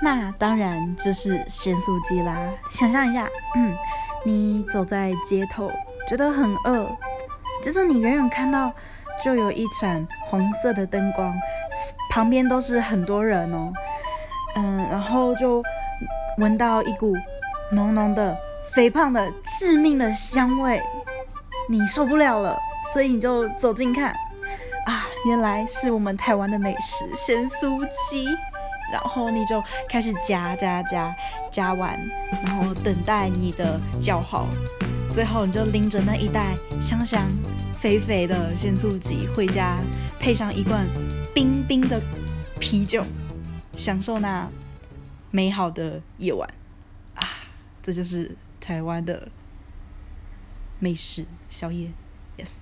那当然就是咸酥鸡啦。想象一下，嗯，你走在街头，觉得很饿，就是你远远看到就有一盏红色的灯光，旁边都是很多人哦，嗯，然后就闻到一股浓浓的、肥胖的、致命的香味，你受不了了，所以你就走近看，啊，原来是我们台湾的美食咸酥鸡。然后你就开始夹夹夹，夹完，然后等待你的叫号，最后你就拎着那一袋香香、肥肥的鲜素鸡回家，配上一罐冰冰的啤酒，享受那美好的夜晚啊！这就是台湾的美食宵夜，yes。